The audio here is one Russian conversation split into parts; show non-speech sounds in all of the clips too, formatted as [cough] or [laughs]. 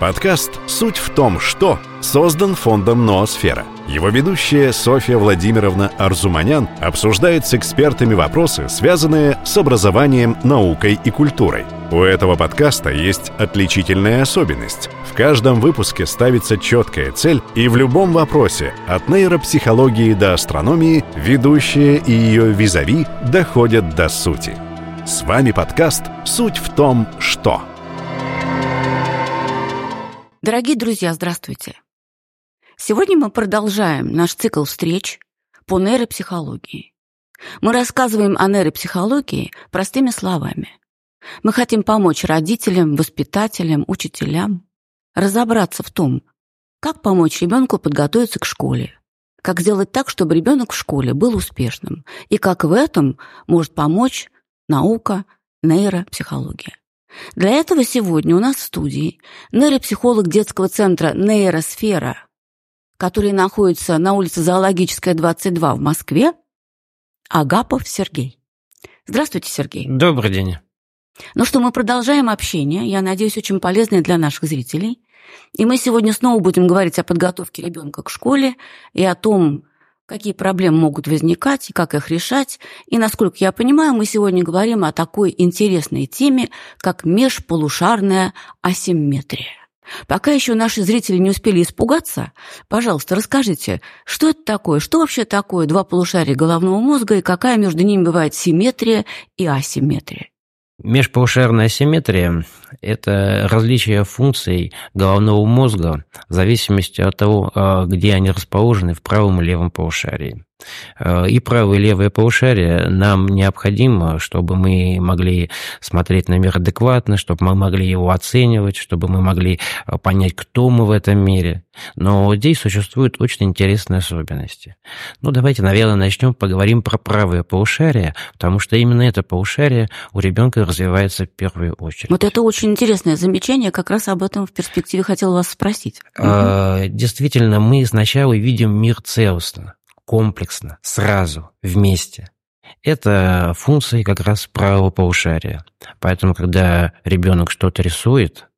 Подкаст «Суть в том, что» создан фондом «Ноосфера». Его ведущая Софья Владимировна Арзуманян обсуждает с экспертами вопросы, связанные с образованием, наукой и культурой. У этого подкаста есть отличительная особенность. В каждом выпуске ставится четкая цель, и в любом вопросе, от нейропсихологии до астрономии, ведущая и ее визави доходят до сути. С вами подкаст «Суть в том, что». Дорогие друзья, здравствуйте! Сегодня мы продолжаем наш цикл встреч по нейропсихологии. Мы рассказываем о нейропсихологии простыми словами. Мы хотим помочь родителям, воспитателям, учителям разобраться в том, как помочь ребенку подготовиться к школе, как сделать так, чтобы ребенок в школе был успешным, и как в этом может помочь наука, нейропсихология. Для этого сегодня у нас в студии нейропсихолог детского центра «Нейросфера», который находится на улице Зоологическая, 22 в Москве, Агапов Сергей. Здравствуйте, Сергей. Добрый день. Ну что, мы продолжаем общение, я надеюсь, очень полезное для наших зрителей. И мы сегодня снова будем говорить о подготовке ребенка к школе и о том, какие проблемы могут возникать и как их решать. И, насколько я понимаю, мы сегодня говорим о такой интересной теме, как межполушарная асимметрия. Пока еще наши зрители не успели испугаться, пожалуйста, расскажите, что это такое, что вообще такое два полушария головного мозга и какая между ними бывает симметрия и асимметрия? Межполушарная асимметрия – это различие функций головного мозга в зависимости от того, а, где они расположены в правом и левом полушарии. Э, и правое и левое полушарие нам необходимо, чтобы мы могли смотреть на мир адекватно, чтобы мы могли его оценивать, чтобы мы могли э, понять, кто мы в этом мире. Но здесь существуют очень интересные особенности. Ну, давайте, наверное, начнем поговорим про правое полушарие, потому что именно это полушарие у ребенка развивается в первую очередь. Вот это очень интересное замечание, как раз об этом в перспективе хотел вас спросить. Э, действительно, мы сначала видим мир целостно комплексно, сразу, вместе. Это функции как раз правого полушария. Поэтому, когда ребенок что-то рисует,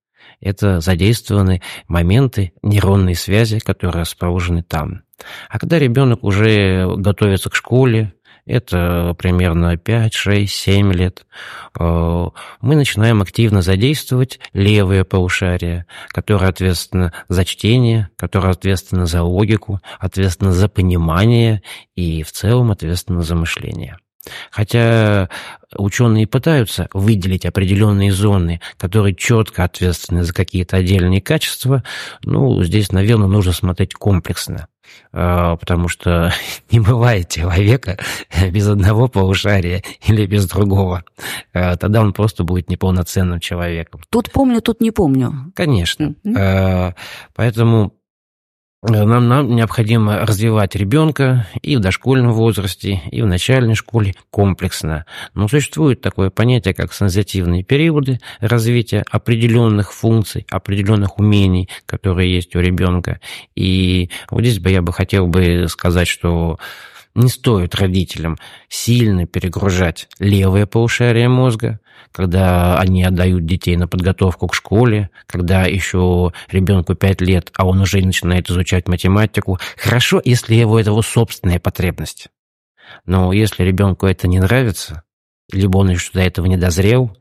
это задействованы моменты нейронной связи, которые расположены там. А когда ребенок уже готовится к школе, это примерно 5, 6, 7 лет, э, мы начинаем активно задействовать левое полушарие, которое ответственно за чтение, которое ответственно за логику, ответственно за понимание и в целом ответственно за мышление. Хотя ученые пытаются выделить определенные зоны, которые четко ответственны за какие-то отдельные качества, ну, здесь, наверное, нужно смотреть комплексно. А, потому что [laughs] не бывает человека [laughs] без одного полушария или без другого. А, тогда он просто будет неполноценным человеком. Тут помню, тут не помню. Конечно. Mm-hmm. Поэтому нам, нам необходимо развивать ребенка и в дошкольном возрасте, и в начальной школе комплексно. Но существует такое понятие, как сензитивные периоды развития определенных функций, определенных умений, которые есть у ребенка. И вот здесь бы я бы хотел бы сказать, что не стоит родителям сильно перегружать левое полушарие мозга, когда они отдают детей на подготовку к школе, когда еще ребенку 5 лет, а он уже начинает изучать математику. Хорошо, если его это его собственная потребность. Но если ребенку это не нравится, либо он еще до этого не дозрел,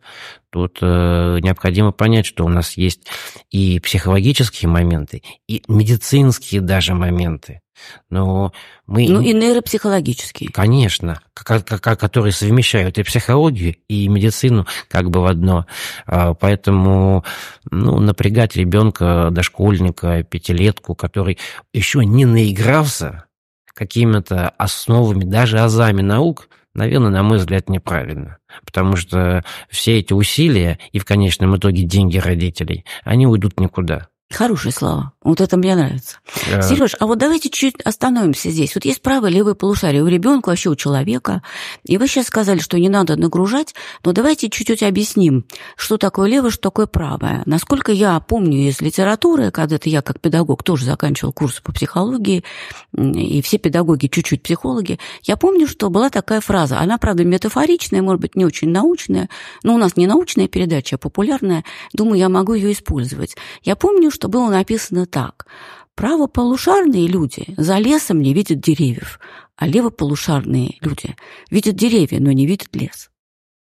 тут э, необходимо понять, что у нас есть и психологические моменты, и медицинские даже моменты. Но мы... Ну и нейропсихологические. Конечно, которые совмещают и психологию, и медицину как бы в одно. А, поэтому ну, напрягать ребенка, дошкольника, пятилетку, который еще не наигрался какими-то основами, даже азами наук – Наверное, на мой взгляд, неправильно. Потому что все эти усилия и в конечном итоге деньги родителей, они уйдут никуда. Хорошие слова. Вот это мне нравится. Э, Сереж, а вот давайте чуть остановимся здесь. Вот есть правое и левое полушарие у ребенка, вообще у человека. И вы сейчас сказали, что не надо нагружать, но давайте чуть-чуть объясним, что такое левое, что такое правое. Насколько я помню из литературы, когда-то я как педагог тоже заканчивал курсы по психологии, и все педагоги чуть-чуть психологи, я помню, что была такая фраза. Она, правда, метафоричная, может быть, не очень научная, но у нас не научная передача, а популярная. Думаю, я могу ее использовать. Я помню, что было написано так. Правополушарные люди за лесом не видят деревьев, а левополушарные люди видят деревья, но не видят лес.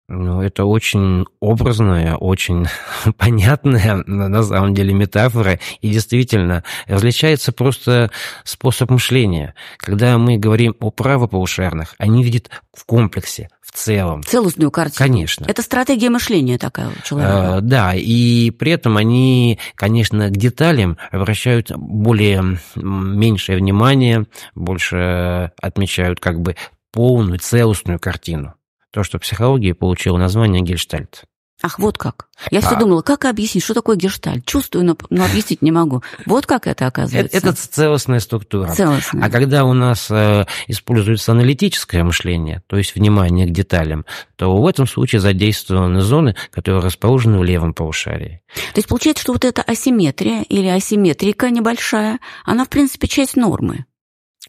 Ну, это очень образная, очень [laughs] понятная, на самом деле, метафора. И действительно, различается просто способ мышления. Когда мы говорим о правополушарных, они видят в комплексе, в целом. Целостную картину. Конечно. Это стратегия мышления такая у человека. Э, Да, и при этом они, конечно, к деталям обращают более меньшее внимание, больше отмечают как бы полную, целостную картину. То, что в психологии получило название гельштальт. Ах, вот как. Я все А. думала, как объяснить, что такое гештальт? Чувствую, но, но объяснить не могу. Вот как это Это, оказывается. это целостная структура. целостно. А когда у нас э, используется аналитическое мышление, то есть внимание к деталям, то в этом случае задействованы зоны, которые расположены в левом полушарии. То есть получается, что вот эта асимметрия или асимметрика небольшая, она, в принципе, часть нормы.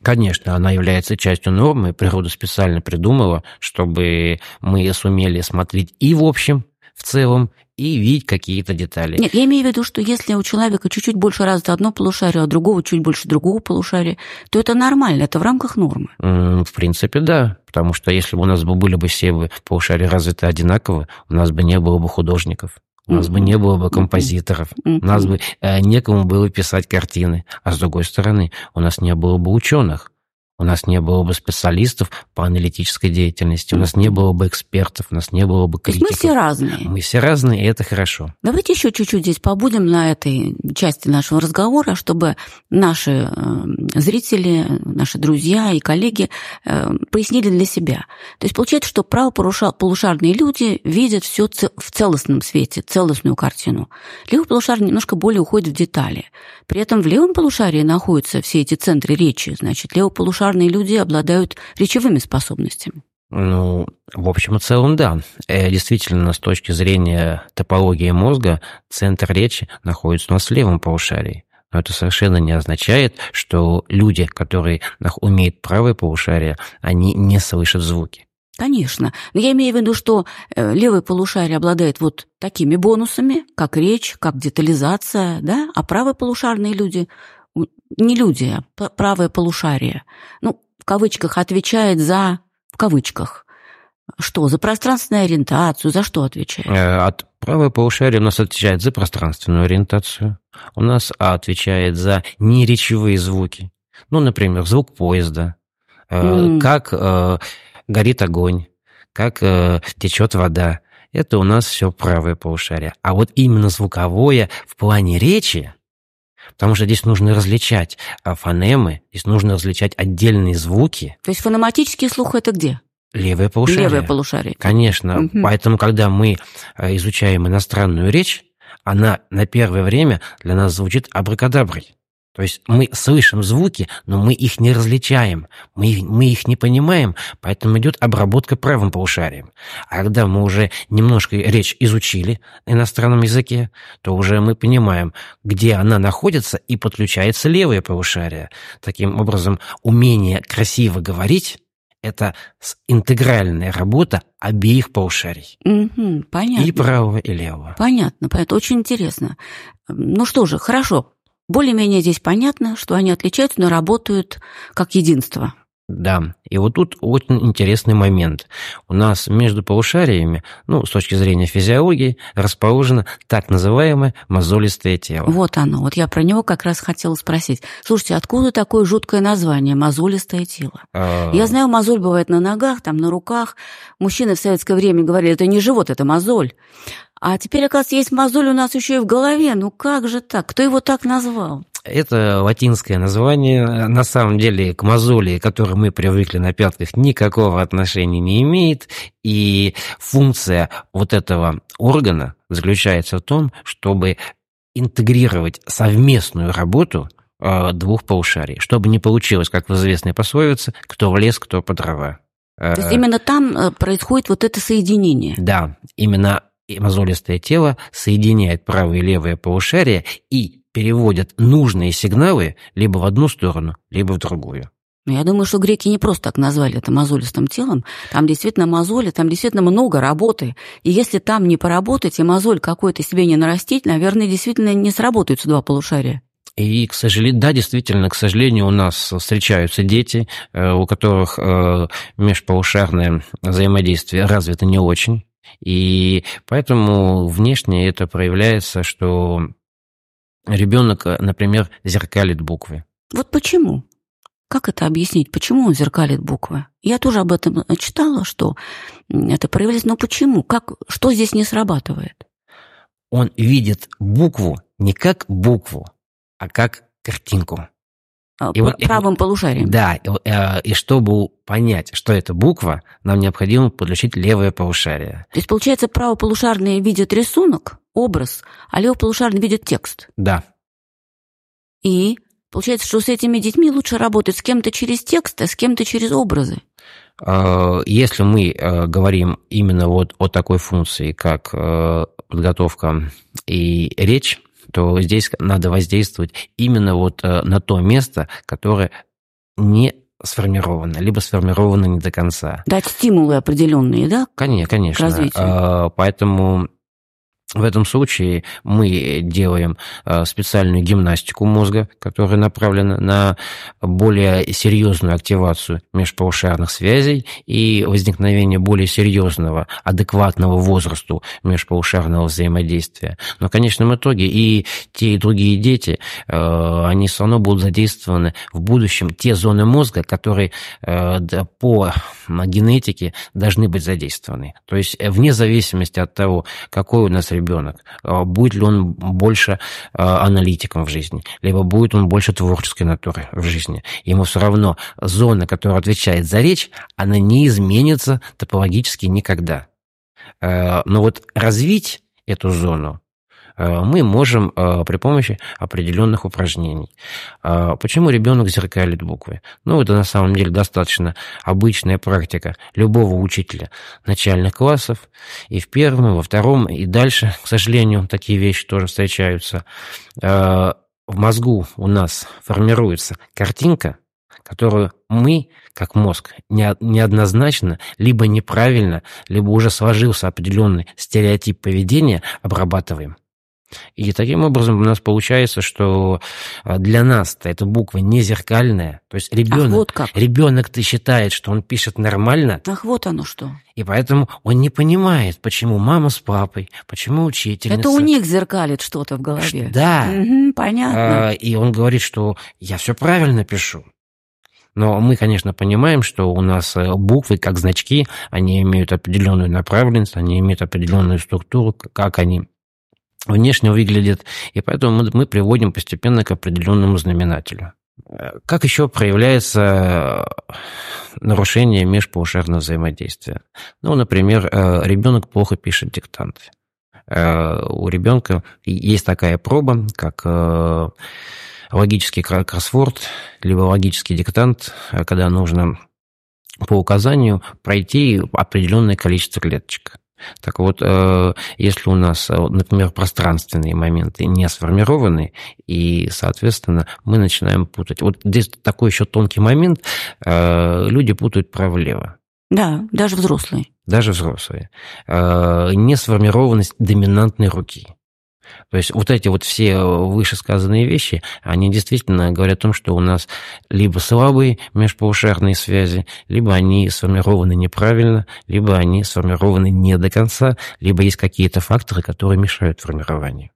Конечно, она является частью нормы, природа специально придумала, чтобы мы сумели смотреть и в общем, в целом, и видеть какие-то детали. Нет, я имею в виду, что если у человека чуть-чуть больше развито одно полушарие, а другого чуть больше другого полушария, то это нормально, это в рамках нормы. В принципе, да. Потому что если бы у нас бы были бы все полушария развиты одинаково, у нас бы не было бы художников, у нас бы не было бы композиторов, у нас бы э, некому было писать картины. А с другой стороны, у нас не было бы ученых, у нас не было бы специалистов по аналитической деятельности, у нас не было бы экспертов, у нас не было бы То есть мы критиков. все разные. Мы все разные, и это хорошо. Давайте еще чуть-чуть здесь побудем на этой части нашего разговора, чтобы наши э, зрители, наши друзья и коллеги э, пояснили для себя. То есть получается, что правополушарные люди видят все в целостном свете, целостную картину. Левополушарные немножко более уходят в детали. При этом в левом полушарии находятся все эти центры речи. Значит, левополушарные люди обладают речевыми способностями. Ну, в общем и целом, да. Э, Действительно, с точки зрения топологии мозга, центр речи находится у нас в левом полушарии. Но это совершенно не означает, что люди, которые умеют правое полушарие, они не слышат звуки. Конечно. Но я имею в виду, что э, левое полушарие обладает вот такими бонусами, как речь, как детализация, да, а правое полушарные люди, не люди, а правое полушарие, ну, в кавычках, отвечает за, в кавычках, что, за пространственную ориентацию, за что отвечает? Э, От правое полушарие у нас отвечает за пространственную ориентацию. У нас отвечает за неречевые звуки. Ну, например, звук поезда, М. как э, горит огонь, как э, течет вода. Это у нас все правое полушарие. А вот именно звуковое в плане речи, потому что здесь нужно различать а, фонемы, здесь нужно различать отдельные звуки. То есть фонематический слух это где? Левое полушарие. Левое полушарие. Конечно. Мгм. Поэтому, когда мы э, изучаем иностранную речь, она на первое время для нас звучит абракадаброй. То есть мы слышим звуки, но мы их не различаем, мы их, мы их не понимаем, поэтому идет обработка правым полушарием. А когда мы уже немножко речь изучили на иностранном языке, то уже мы понимаем, где она находится, и подключается левое полушарие. Таким образом, умение красиво говорить – это интегральная работа обеих полушарий. Мгм, понятно. И правого, и левого. Понятно, это очень интересно. Ну что же, хорошо. Более-менее здесь понятно, что они отличаются, но работают как единство. Да, и вот тут очень интересный момент. У нас между полушариями, ну, с точки зрения физиологии, расположено так называемое мозолистое тело. Вот оно. Вот я про него как раз хотела спросить. Слушайте, откуда такое жуткое название «мозолистое тело»? А, Я знаю, мозоль бывает на ногах, там на руках. Мужчины в советское время говорили, это не живот, это мозоль. А теперь, оказывается, есть мозоль у нас еще и в голове. Ну как же так? Кто его так назвал? Это латинское название, на самом деле, к мозоли, к которой мы привыкли на пятках, никакого отношения не имеет. И функция вот этого органа заключается в том, чтобы интегрировать совместную работу э, двух полушарий, чтобы не получилось, как в известной пословице, кто в лес, кто по дрова. То есть именно там происходит вот это соединение. Да, именно мозолистое тело соединяет правое и левое полушарие и переводят нужные сигналы либо в одну сторону, либо в другую. Ну, я думаю, что греки не просто так назвали это мозолистым телом. Там действительно мозоли, там действительно много работы. И если там не поработать, и мозоль какой-то себе не нарастить, наверное, действительно не сработаются два полушария. И, к сожалению, да, действительно, к сожалению, у нас встречаются дети, э, у которых э, межполушарное взаимодействие развито не очень. И поэтому внешне это проявляется, что ребенок, например, зеркалит буквы. Вот почему? Как это объяснить? Почему он зеркалит буквы? Я тоже об этом читала, что это проявляется. Но почему? Как, что здесь не срабатывает? Он видит букву не как букву, а как картинку. А, и вот, правым полушарием. Да, и, э, и чтобы понять, что это буква, нам необходимо подключить левое полушарие. То есть, получается, правополушарные видят рисунок, образ, а левополушарные видят текст. Да. И получается, что с этими детьми лучше работать с кем-то через текст, а с кем-то через образы. Э, если мы э, говорим именно вот о такой функции, как подготовка и речь, то здесь надо воздействовать именно вот э, на то место, которое не сформировано, либо сформировано не до конца. Дать стимулы определенные, да? Конечно, конечно. К развитию. А, поэтому в этом случае мы делаем э, специальную гимнастику мозга, которая направлена на более серьезную активацию межполушарных связей и возникновение более серьезного, адекватного возрасту межполушарного взаимодействия. Но в конечном итоге и те, и другие дети, э, они все равно будут задействованы в будущем те зоны мозга, которые э, по генетике должны быть задействованы. То есть вне зависимости от того, какой у нас ребенок, а, будет ли он больше а, аналитиком в жизни, либо будет он больше творческой натуры в жизни. Ему все равно зона, которая отвечает за речь, она не изменится топологически никогда. А, но вот развить эту зону, мы можем э, при помощи определенных упражнений. Э, почему ребенок зеркалит буквы? Ну, это на самом деле достаточно обычная практика любого учителя начальных классов. И в первом, и во втором, и дальше, к сожалению, такие вещи тоже встречаются. В мозгу у нас формируется картинка, которую мы, как мозг, неоднозначно, либо неправильно, либо уже сложился определенный стереотип поведения, обрабатываем. И таким образом у нас получается, что а, для нас-то эта буква не зеркальная. То есть ребенок, вот ребенок-то считает, что он пишет нормально. Ах, вот оно что. И поэтому он не понимает, почему мама с папой, почему учительница. Это у них зеркалит что-то в голове. Да. Угу, понятно. А, и он говорит, что я все правильно пишу. Но мы, конечно, понимаем, что у нас э, буквы, как значки, они имеют определенную направленность, они имеют определенную структуру, как они внешне выглядит, и поэтому мы, мы приводим постепенно к определенному знаменателю. Как еще проявляется нарушение межполушарного взаимодействия? Ну, например, э, ребенок плохо пишет диктанты. Э, у ребенка есть такая проба, как э, логический кроссворд, либо логический диктант, когда нужно по указанию пройти определенное количество клеточек. Так вот, э, если у нас, э, например, пространственные моменты не сформированы, и, соответственно, мы начинаем путать. Вот здесь такой еще тонкий момент. Э, люди путают право-лево. Да, даже взрослые. Даже взрослые. Несформированность доминантной руки. То есть вот эти вот все вышесказанные вещи, они действительно говорят о том, что у нас либо слабые межполушарные связи, либо они сформированы неправильно, либо они сформированы не до конца, либо есть какие-то факторы, которые мешают формированию.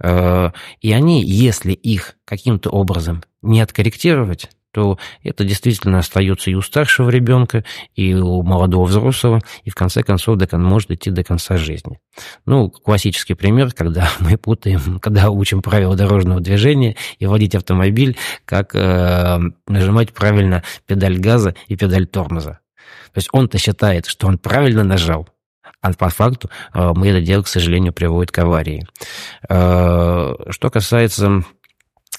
Э, и они, если их каким-то образом не откорректировать, то это действительно остается и у старшего ребенка, и у молодого взрослого, и в конце концов до, может идти до конца жизни. Ну, классический пример, когда [laughs] мы путаем, когда учим правила дорожного движения и водить автомобиль, как э, нажимать правильно педаль газа и педаль тормоза. То есть он-то считает, что он правильно нажал, а по факту э, мы это дело, к сожалению, приводит к аварии. Что касается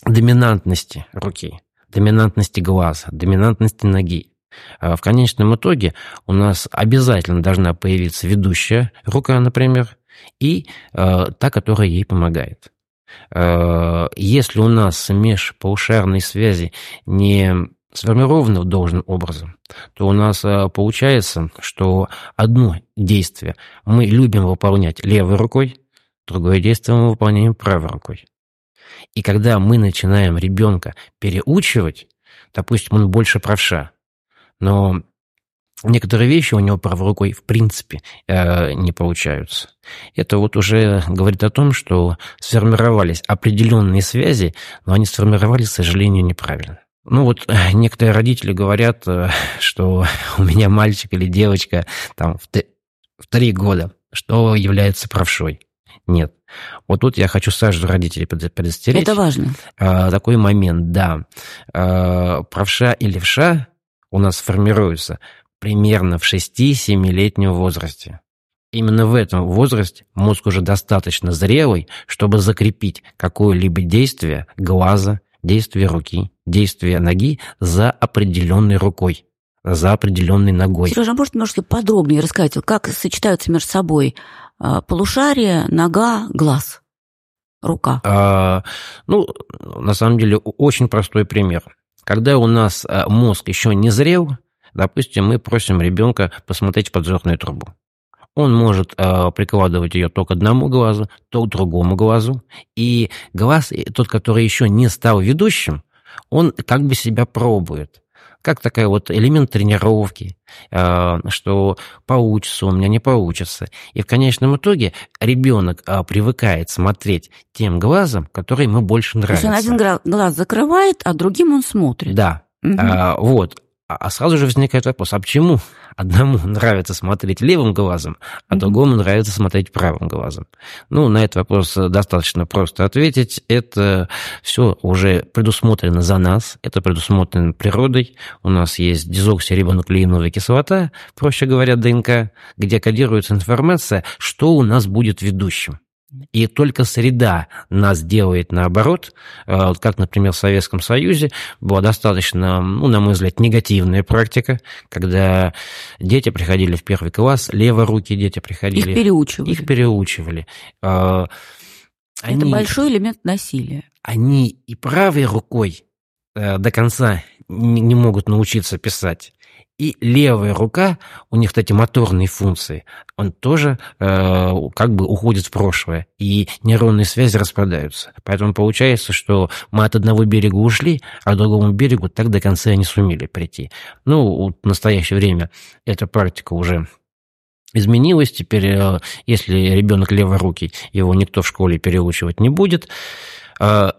доминантности руки, доминантности глаза, доминантности ноги, в конечном итоге у нас обязательно должна появиться ведущая рука, например, и та, которая ей помогает. Если у нас межпаушарные связи не сформированы должным образом, то у нас э, получается, что одно действие мы любим выполнять левой рукой, другое действие мы выполняем правой рукой. И когда мы начинаем ребенка переучивать, допустим, он больше правша, но некоторые вещи у него правой рукой в принципе э, не получаются. Это вот уже говорит о том, что сформировались определенные связи, но они сформировались, к сожалению, неправильно. Ну вот э, некоторые родители говорят, э, что у меня мальчик или девочка там в, три года, что является правшой. Нет. Вот тут я хочу сразу родителей предостеречь. Это важно. А, такой момент, да. А, правша и левша у нас формируются примерно в 6-7-летнем возрасте. Именно в этом возрасте мозг уже достаточно зрелый, чтобы закрепить какое-либо действие глаза, действие руки, действие ноги за определенной рукой, за определенной ногой. Сережа, а может немножко подробнее рассказать, как сочетаются между собой полушарие, нога, глаз, рука? А, ну, на самом деле, очень простой пример. Когда у нас а, мозг еще не зрел, допустим, мы просим ребенка посмотреть подзорную трубу. Он может э, прикладывать ее то к одному глазу, то к другому глазу. И глаз, тот, который еще не стал ведущим, он как бы себя пробует. Как такая вот элемент тренировки, э, что получится у меня, не получится. И в конечном итоге ребенок э, привыкает смотреть тем глазом, который ему больше нравится. То есть он один глаз закрывает, а другим он смотрит. Да. Угу. А, вот. А, а сразу же возникает вопрос, а почему одному [laughs] нравится смотреть левым глазом, а другому нравится смотреть правым глазом? Ну, на этот вопрос достаточно просто ответить. Это все уже предусмотрено за нас, это предусмотрено природой. У нас есть дезоксирибонуклеиновая кислота, проще говоря, ДНК, где кодируется информация, что у нас будет ведущим. И только среда нас делает наоборот, э, как, например, в Советском Союзе была достаточно, ну, на мой взгляд, негативная практика, когда дети приходили в первый класс, леворуки дети приходили. Их переучивали. Их переучивали. Э, они, Это большой элемент насилия. Они и правой рукой до конца не могут научиться писать, и левая рука, у них эти моторные функции, он тоже э, как бы уходит в прошлое, и нейронные связи распадаются. Поэтому получается, что мы от одного берега ушли, а к другому берегу так до конца и не сумели прийти. Ну, в настоящее время эта практика уже изменилась. Теперь, э, если ребенок леворукий, его никто в школе переучивать не будет. Э,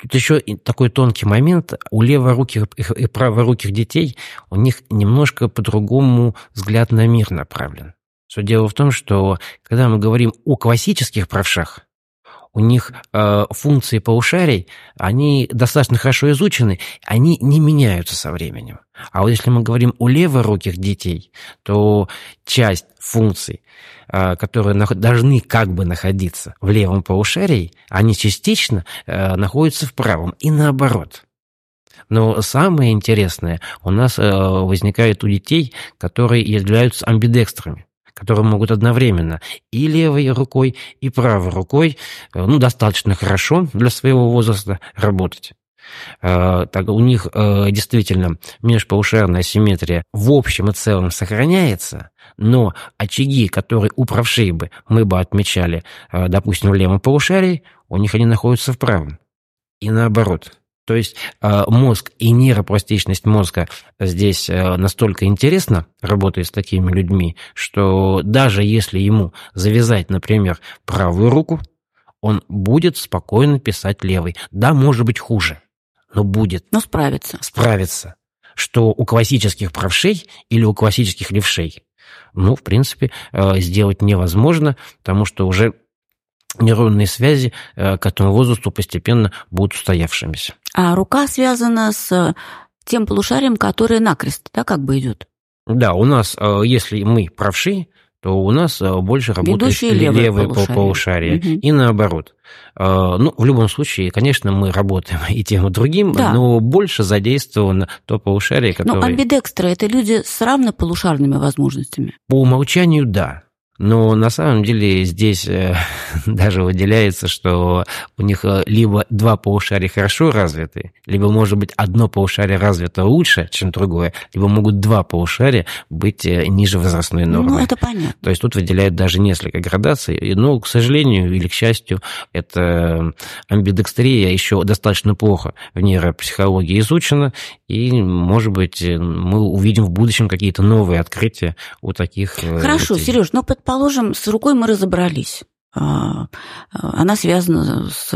Тут еще такой тонкий момент. У леворуких и праворуких детей у них немножко по-другому взгляд на мир направлен. Все дело в том, что когда мы говорим о классических правшах, у них э, функции полушарий, они достаточно хорошо изучены, они не меняются со временем. А вот если мы говорим о леворуких детей, то часть функций, э, которые должны как бы находиться в левом полушарии, они частично э, находятся в правом и наоборот. Но самое интересное у нас э, возникает у детей, которые являются амбидекстрами которые могут одновременно и левой рукой, и правой рукой, э, ну, достаточно хорошо для своего возраста работать. Э, так, у них э, действительно межполушарная симметрия в общем и целом сохраняется, но очаги, которые у правшей бы мы бы отмечали, допустим, в левом полушарии, у них они находятся в правом. И наоборот. То есть а, мозг и нейропластичность мозга здесь а, настолько интересно работает с такими людьми, что даже если ему завязать, например, правую руку, он будет спокойно писать левой. Да, может быть хуже, но будет. Но справится. Справится. Что у классических правшей или у классических левшей, ну, в принципе, а, сделать невозможно, потому что уже нейронные связи э, к этому возрасту постепенно будут устоявшимися. А рука связана с тем полушарием, которое накрест, да, как бы идет? Да, у нас, э, если мы правши, то у нас э, больше работает левое левое полушарие. полушарие. Мгм. И наоборот. Э, Ну, в любом случае, конечно, мы работаем [laughs] и тем, и другим, Да. но больше задействовано то полушарие, Но которое... амбидекстры – это люди с равнополушарными возможностями. По умолчанию, да. Но на самом деле здесь э, [laughs] даже выделяется, что у них э, либо два полушария хорошо развиты, либо, может быть, одно полушарие развито лучше, чем другое, либо могут два полушария быть э, ниже возрастной нормы. Ну, это понятно. То есть тут выделяют даже несколько градаций. Но, к сожалению или к счастью, эта амбидекстрия еще достаточно плохо в нейропсихологии изучена, и, может быть, мы увидим в будущем какие-то новые открытия у таких Хорошо, людей. Сереж, но предположим, с рукой мы разобрались. А, а, Она связана с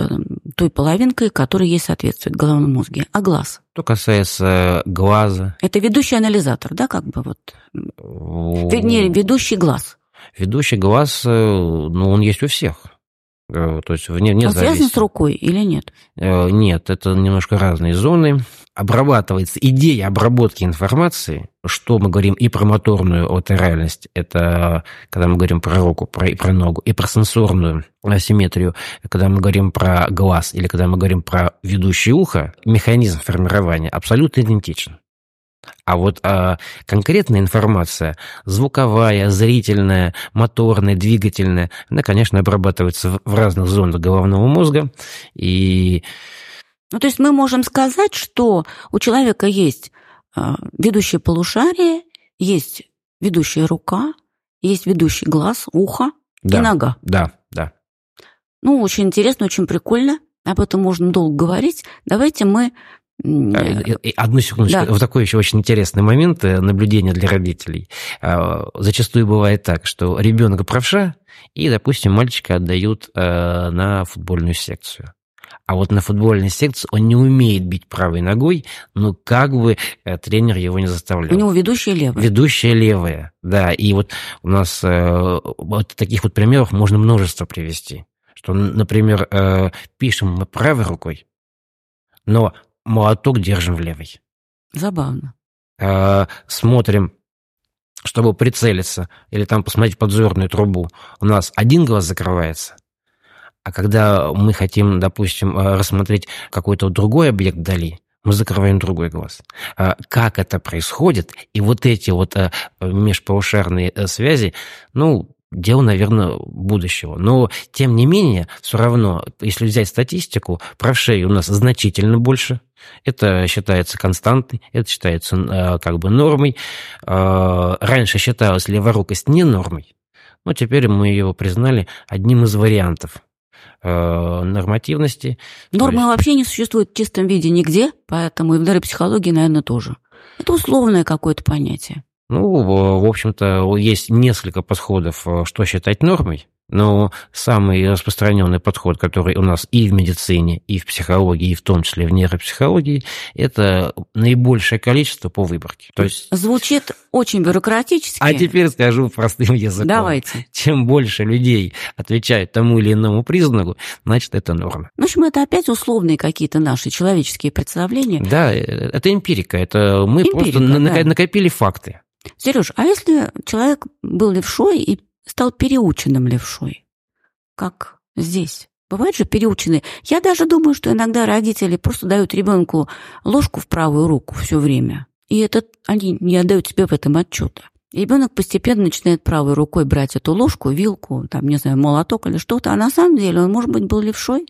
той половинкой, которая ей соответствует в головном мозге. А глаз? Что касается глаза, Это ведущий анализатор, да, как бы вот? Вернее, ведущий глаз. ведущий глаз, э, ну, он есть у всех. Э, То есть вне, вне Он связан с рукой или нет? Э, Нет, это немножко разные зоны. Обрабатывается идея обработки информации, что мы говорим и про моторную латеральность, это когда мы говорим про руку про, и про ногу, и про сенсорную асимметрию, когда мы говорим про глаз или когда мы говорим про ведущее ухо, механизм формирования абсолютно идентичен. А вот а, конкретная информация, звуковая, зрительная, моторная, двигательная, она, конечно, обрабатывается в- в разных зонах головного мозга, и Ну, то есть мы можем сказать, что у человека есть а, ведущее полушарие, есть ведущая рука, есть ведущий глаз, ухо и да, нога. да, да. Ну, очень интересно, очень прикольно. Об этом можно долго говорить. Давайте мы... Э, э, Одну секундочку. Да. Вот такой еще очень интересный момент э, наблюдения для родителей. А, Зачастую бывает так, что ребенок правша, и, допустим, мальчика отдают на футбольную секцию. А вот на футбольной секции он не умеет бить правой ногой, но как бы тренер его не заставлял. У него ведущее левое. Ведущая левая, да. И вот у нас вот таких вот примеров можно множество привести. Что, например, пишем мы правой рукой, но молоток держим в левой. Забавно. Э, смотрим, чтобы прицелиться или там посмотреть подзорную трубу, у нас один глаз закрывается, а когда мы хотим, допустим, э, рассмотреть какой-то другой объект вдали, мы закрываем другой глаз. А Как это происходит, и вот эти вот межполушарные э, связи, ну, дело, наверное, будущего. Но, тем не менее, все равно, если взять статистику, правшей у нас значительно больше. Это считается константой, это считается э, как бы нормой. Э, Раньше считалась леворукость не нормой, но теперь мы его признали одним из вариантов э, нормативности. Нормы есть- вообще не существует в чистом виде нигде, поэтому и в нейропсихологии, наверное, тоже. Это условное какое-то понятие. Ну, в общем-то, есть несколько подходов, э, что считать нормой, но самый распространенный подход, который у нас и в медицине, и в психологии, и в том числе в нейропсихологии, это наибольшее количество по выборке. То есть, Звучит очень бюрократически. а теперь скажу простым языком. Давайте. Чем больше людей отвечают тому или иному признаку, значит, это норма. В общем, это опять условные какие-то наши человеческие представления. Да, э, это эмпирика, это мы Эмпирика, просто да. накопили факты. Сереж, а если человек был левшой и стал переученным левшой? Как здесь? Бывает же переученные. Я даже думаю, что иногда родители просто дают ребенку ложку в правую руку все время. И это они не отдают себе в этом отчета. Ребенок постепенно начинает правой рукой брать эту ложку, вилку, там, не знаю, молоток или что-то, а на самом деле он, может быть, был левшой.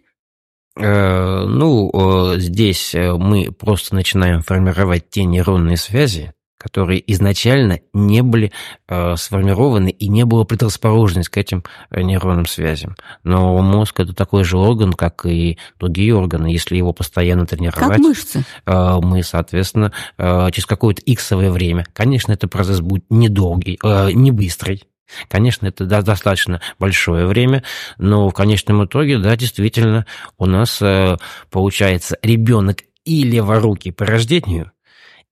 Э, Ну, э, здесь э, мы просто начинаем формировать те нейронные связи, которые изначально не были э, сформированы и не было предрасположенности к этим э, нейронным связям. Но мозг это такой же орган, как и другие органы. Если его постоянно Как тренировать, мышцы. э, мы, соответственно, э, через какое-то иксовое время, конечно, этот процесс будет недолгий, э, не быстрый, Конечно, это достаточно большое время, но в конечном итоге, да, действительно, у нас э, получается ребенок и леворукий по рождению,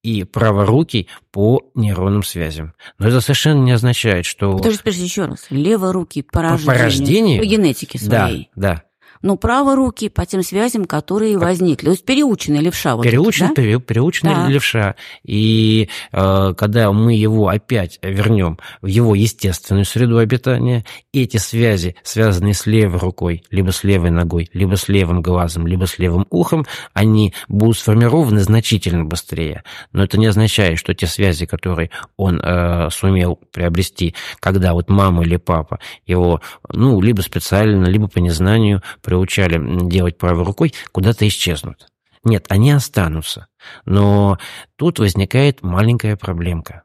и праворукий по нейронным связям. Но это совершенно не означает, что... Подожди, подожди, еще раз. Леворукий по По- рождению. по рождению? По генетике Да, своей. да. Но праворукий по тем связям, которые возникли. То есть переученный левша. Вот переученный, это, да? переученный да. левша. И э, когда мы его опять вернем в его естественную среду обитания, эти связи, связанные с левой рукой, либо с левой ногой, либо с левым глазом, либо с левым ухом, они будут сформированы значительно быстрее. Но это не означает, что те связи, которые он э, сумел приобрести, когда вот мама или папа его, ну, либо специально, либо по незнанию приучали делать правой рукой, куда-то исчезнут. Нет, они останутся. Но тут возникает маленькая проблемка.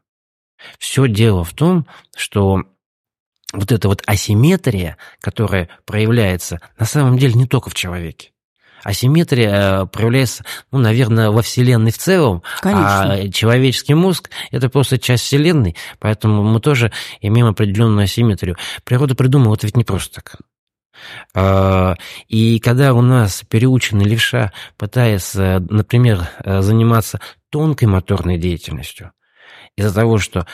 Все дело в том, что вот эта вот асимметрия, которая проявляется на самом деле не только в человеке. Асимметрия э, проявляется, ну, наверное, во Вселенной в целом, Конечно. а человеческий мозг – это просто часть Вселенной, поэтому мы тоже имеем определенную асимметрию. Природа придумала это ведь не просто так. А, и когда у нас переученный левша пытается, например, э, заниматься тонкой моторной деятельностью, из-за того, что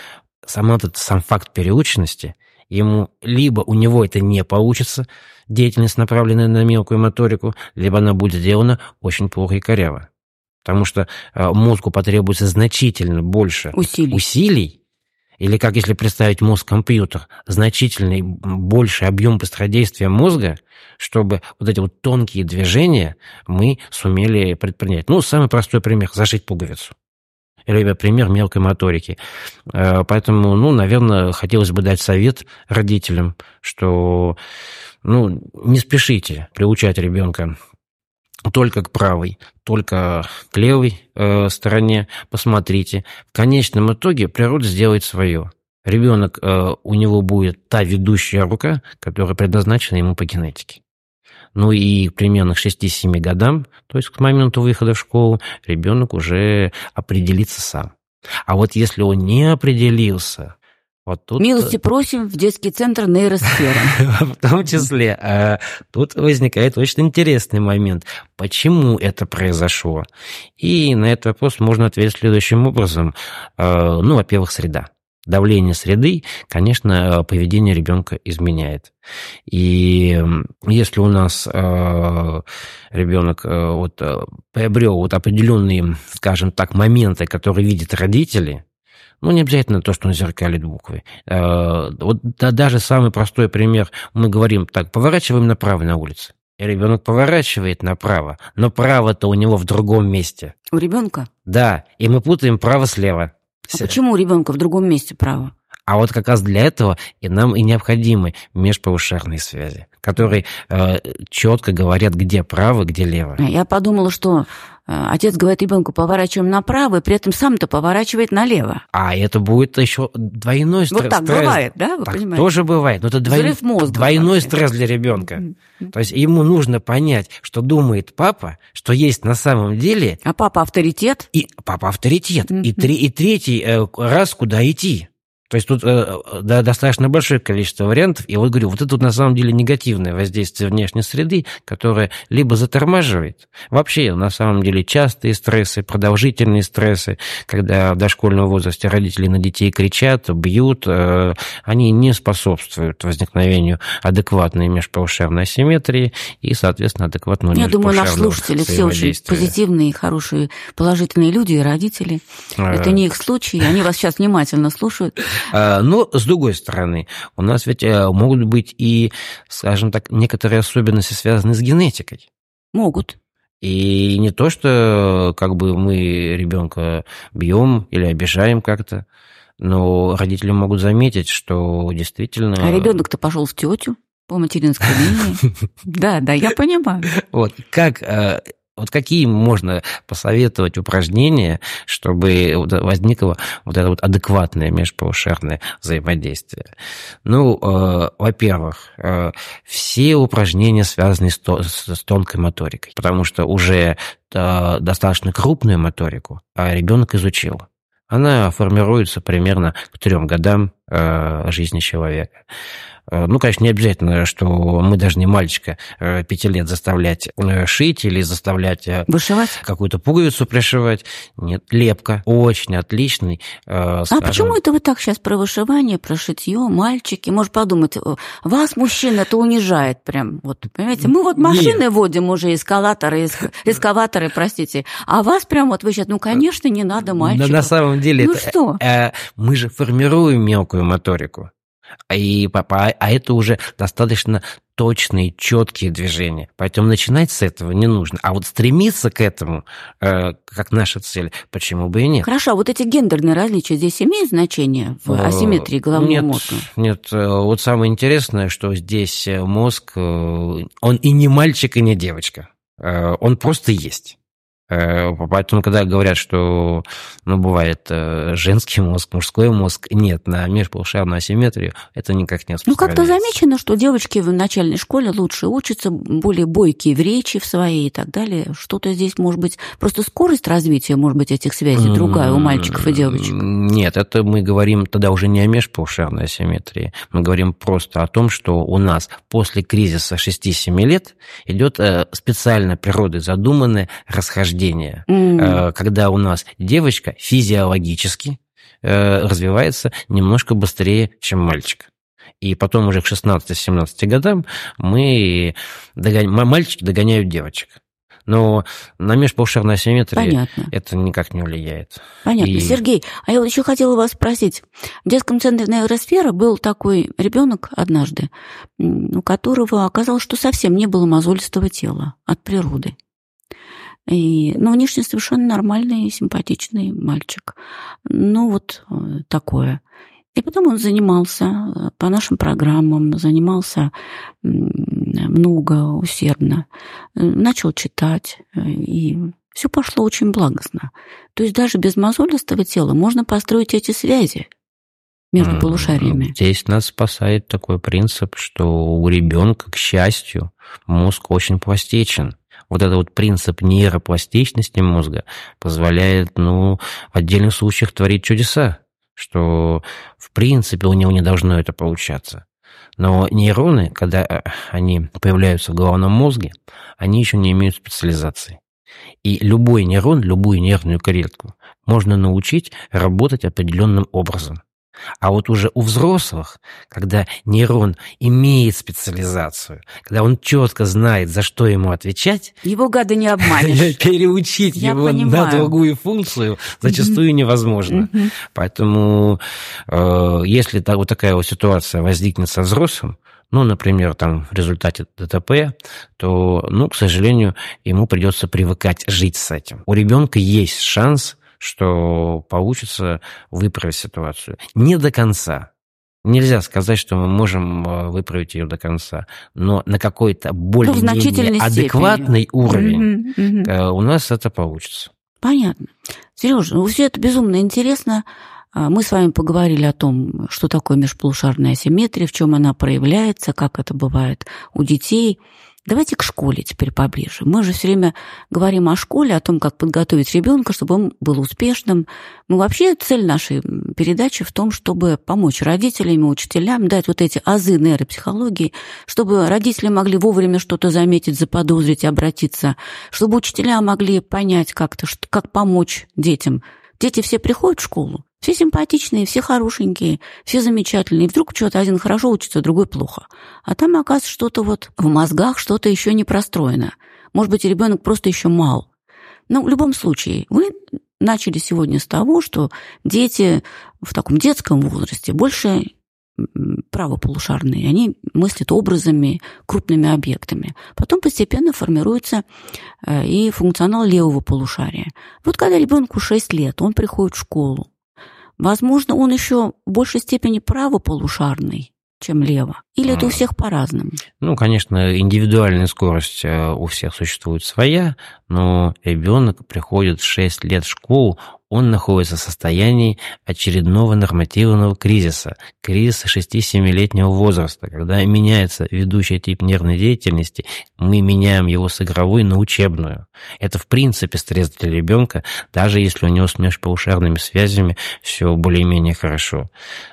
сам этот сам факт переученности, ему либо у него это не получится, деятельность, направленная на мелкую моторику, либо она будет сделана очень плохо и коряво. Потому что э, мозгу потребуется значительно больше усилий, усилий или как если представить мозг-компьютер, значительный больший объем быстродействия мозга, чтобы вот эти вот тонкие движения мы сумели предпринять. Ну, самый простой пример – зашить пуговицу. Или пример мелкой моторики. Э, поэтому, ну, наверное, хотелось бы дать совет родителям, что, ну, не спешите приучать ребенка только к правой, только к левой э, стороне. Посмотрите. В конечном итоге природа сделает свое. Ребенок, э, у него будет та ведущая рука, которая предназначена ему по генетике. Ну и примерно к 6-7 годам, то есть к моменту выхода в школу, ребенок уже определится сам. А вот если он не определился, вот тут... Милости э, просим в детский центр нейросфера. [laughs] В том числе. А тут возникает очень интересный момент. Почему это произошло? И на этот вопрос можно ответить следующим образом. А, ну, во-первых, среда. Давление среды, конечно, поведение ребенка изменяет. И если у нас э, ребенок э, вот, приобрел вот определенные, скажем так, моменты, которые видят родители, ну, не обязательно то, что он зеркалит буквы. Э, вот да, даже самый простой пример. Мы говорим так, поворачиваем направо на улице. И ребенок поворачивает направо, но право-то у него в другом месте. У ребенка? Да, и мы путаем право-слева. А почему у ребенка в другом месте право? А вот как раз для этого и нам и необходимы межпаушарные связи, которые э, четко говорят, где право, где лево. Я подумала, что э, отец говорит ребенку поворачиваем направо, и при этом сам-то поворачивает налево. А это будет еще двойной стресс. Вот так стресс. бывает, да? Вы так понимаете? тоже бывает. Но это двой... мозга двойной вообще. стресс для ребенка. То есть ему нужно понять, что думает папа, что есть на самом деле. А папа авторитет? И папа авторитет. И, три, и третий э, раз куда идти. То есть тут э, да, достаточно большое количество вариантов. И вот говорю, вот это вот на самом деле негативное воздействие внешней среды, которое либо затормаживает, вообще на самом деле частые стрессы, продолжительные стрессы, когда в дошкольном возрасте родители на детей кричат, бьют, э, они не способствуют возникновению адекватной межпаушарной асимметрии и, соответственно, адекватного Я думаю, наши слушатели все очень позитивные, хорошие, положительные люди и родители. Это не их случай, они вас сейчас внимательно слушают. А, но, с другой стороны, у нас ведь э, могут быть и, скажем так, некоторые особенности, связанные с генетикой. Могут. И не то, что как бы мы ребенка бьем или обижаем как-то, но родители могут заметить, что действительно... А ребенок-то пошел в тетю по материнской линии. [laughs] Да, да, я понимаю. Вот как э, вот какие можно посоветовать упражнения, чтобы возникло вот это вот адекватное межпаушарное взаимодействие? Ну, э, во-первых, э, все упражнения связаны с, то, с тонкой моторикой, потому что уже э, достаточно крупную моторику а ребенок изучил. Она формируется примерно к трем годам э, жизни человека. Э, ну, конечно, не обязательно, что мы должны мальчика э, пяти лет заставлять э, шить или заставлять Вышивать? какую-то пуговицу пришивать. Нет, лепка. Очень отличный. А почему это вы так сейчас про вышивание, про шитье, мальчики? Может подумать, вас, мужчин, это унижает прям. Вот, понимаете, мы вот машины Нет. водим уже, эскалаторы, [laughs] эскаваторы, простите, а вас прям вот вы сейчас, ну, конечно, не надо мальчиков. На самом деле, ну, это, что? мы же формируем мелкую моторику. И, а это уже достаточно точные, четкие движения. Поэтому начинать с этого не нужно. А вот стремиться к этому, э, как наша цель, почему бы и нет? Хорошо, а вот эти гендерные различия здесь имеют значение в э, асимметрии головного нет, мозга? Нет, э, вот самое интересное, что здесь мозг, он и не мальчик, и не девочка. Он просто есть. Э, поэтому, когда говорят, что ну, бывает э, женский мозг, мужской мозг, нет, на межполушарную асимметрию это никак не Ну, как-то замечено, что девочки в начальной школе лучше учатся, более бойкие в речи в своей и так далее. Что-то здесь, может быть, просто скорость развития, может быть, этих связей другая у мальчиков и девочек? Нет, это мы говорим тогда уже не о межполушарной асимметрии. Мы говорим просто о том, что у нас после кризиса 6-7 лет идет э, специально природой задуманное расхождение рождения, mm. когда у нас девочка физиологически э, развивается немножко быстрее, чем мальчик. И потом уже к 16-17 годам мы догон... мальчики догоняют девочек. Но на межполушарной асимметрии Понятно. это никак не влияет. Понятно. И... Сергей, а я вот еще хотела вас спросить. В детском центре нейросфера был такой ребенок однажды, у которого оказалось, что совсем не было мозолистого тела от природы. И, ну, внешне совершенно нормальный, симпатичный мальчик. Ну, вот э, такое. И потом он занимался э, по нашим программам, занимался много, усердно. Э, начал читать, и все пошло очень благостно. То есть даже без мозолистого тела можно построить эти связи между полушариями. Здесь нас спасает такой принцип, что у ребенка, к счастью, мозг очень пластичен вот этот вот принцип нейропластичности мозга позволяет, ну, в отдельных случаях творить чудеса, что, в принципе, у него не должно это получаться. Но нейроны, когда э, они появляются в головном мозге, они еще не имеют специализации. И любой нейрон, любую нервную клетку можно научить работать определенным образом. А вот уже у взрослых, когда нейрон имеет специализацию, когда он четко знает, за что ему отвечать... Его, гады, не обманешь. [laughs] Переучить Я его понимаю. на другую функцию зачастую невозможно. Поэтому э, если так, вот такая вот ситуация возникнет со взрослым, ну, например, там в результате ДТП, то, ну, к сожалению, ему придется привыкать жить с этим. У ребенка есть шанс что получится выправить ситуацию. Не до конца. Нельзя сказать, что мы можем э, выправить ее до конца, но на какой-то более-менее ну, адекватный степени. уровень угу, угу. у нас это получится. Понятно. Сережа, ну все это безумно интересно. А, мы с вами поговорили о том, что такое межполушарная асимметрия, в чем она проявляется, как это бывает у детей – Давайте к школе теперь поближе. Мы же все время говорим о школе, о том, как подготовить ребенка, чтобы он был успешным. Мы вообще цель нашей передачи в том, чтобы помочь родителям и учителям дать вот эти азы нейропсихологии, чтобы родители могли вовремя что-то заметить, заподозрить, обратиться, чтобы учителя могли понять как-то, как помочь детям. Дети все приходят в школу, все симпатичные, все хорошенькие, все замечательные. И вдруг что-то один хорошо учится, другой плохо. А там, оказывается, что-то вот в мозгах что-то еще не простроено. Может быть, ребенок просто еще мал. Но в любом случае, мы начали сегодня с того, что дети в таком детском возрасте больше правополушарные, они мыслят образами, крупными объектами. Потом постепенно формируется э, и функционал левого полушария. Вот когда ребенку 6 лет, он приходит в школу, Возможно, он еще в большей степени правополушарный, чем лево? Или это у всех по-разному? Ну, конечно, индивидуальная скорость э, у всех существует своя, но ребенок приходит в 6 лет в школу, он находится в состоянии очередного нормативного кризиса, кризиса 6-7-летнего возраста, когда меняется ведущий тип нервной деятельности, мы меняем его с игровой на учебную. Это в принципе стресс для ребенка, даже если у него с межполушарными связями все более-менее хорошо.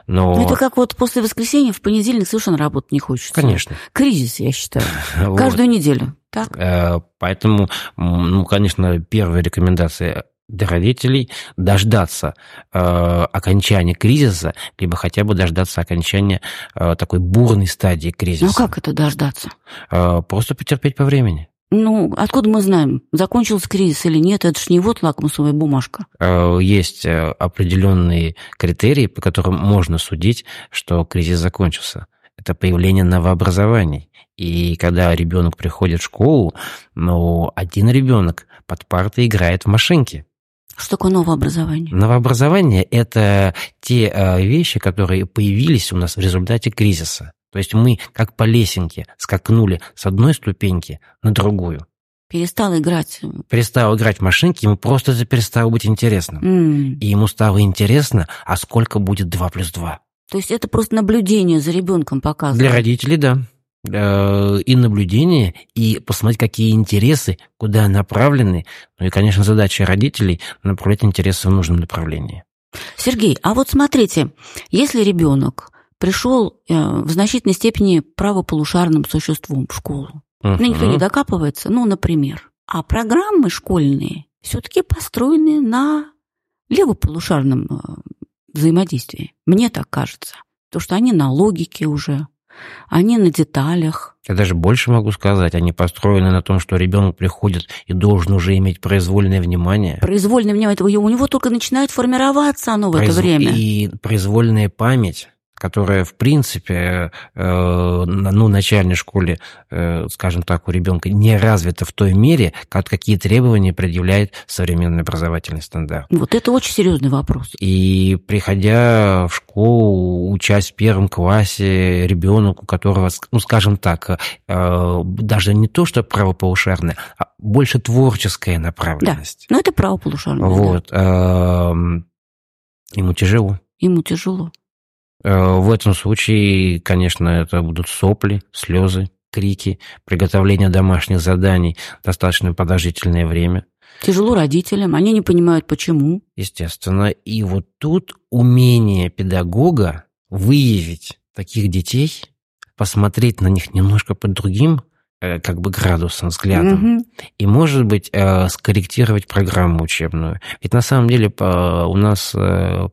Но... Это как вот после воскресенья в понедельник совершенно работать не хочется. Конечно. Кризис, я считаю. [laughs] Каждую неделю. Так? Э, поэтому, ну, конечно, первая рекомендация для родителей дождаться э, окончания кризиса, либо хотя бы дождаться окончания э, такой бурной стадии кризиса. Ну как это дождаться? Э, просто потерпеть по времени. Ну, откуда мы знаем, закончился кризис или нет? Это ж не вот лакмусовая бумажка. Э, есть э, определенные критерии, по которым можно судить, что кризис закончился. Это появление новообразований. И когда ребенок приходит в школу, ну, один ребенок под партой играет в машинки. Что такое новообразование? Новообразование – это те э, вещи, которые появились у нас в результате кризиса. То есть мы, как по лесенке, скакнули с одной ступеньки на другую. Перестал играть. Перестал играть в машинки, ему просто это перестало быть интересным. Mm. И ему стало интересно, а сколько будет 2 плюс 2. То есть это просто наблюдение за ребенком показывает? Для родителей, да. Э, и наблюдение, и посмотреть, какие интересы, куда направлены. Ну и, конечно, задача родителей направлять интересы в нужном направлении. Сергей, а вот смотрите, если ребенок пришел э, в значительной степени правополушарным существом в школу, uh-huh. ну, никто не докапывается, ну, например, а программы школьные все-таки построены на левополушарном э, взаимодействии. Мне так кажется. То, что они на логике уже, они на деталях. Я даже больше могу сказать, они построены на том, что ребенок приходит и должен уже иметь произвольное внимание. Произвольное внимание, у него только начинает формироваться оно в Произв... это время. И произвольная память которая, в принципе, э, ну, начальной школе, э, скажем так, у ребенка не развита в той мере, как какие требования предъявляет современный образовательный стандарт. Вот это очень серьезный вопрос. И приходя в школу, учась в первом классе, ребенок, у которого, ну, скажем так, э, даже не то, что правополушарное, а больше творческая направленность. Да, но это правополушарное. Вот. Да. Эм, ему тяжело. Ему тяжело. Э, в этом случае, конечно, это будут сопли, слезы, крики, приготовление домашних заданий, достаточно продолжительное время. Тяжело родителям, они не понимают, почему. Естественно. И вот тут умение педагога выявить таких детей, посмотреть на них немножко под другим э, как бы градусом, взглядом. Угу. И, может быть, э, скорректировать программу учебную. Ведь на самом деле у нас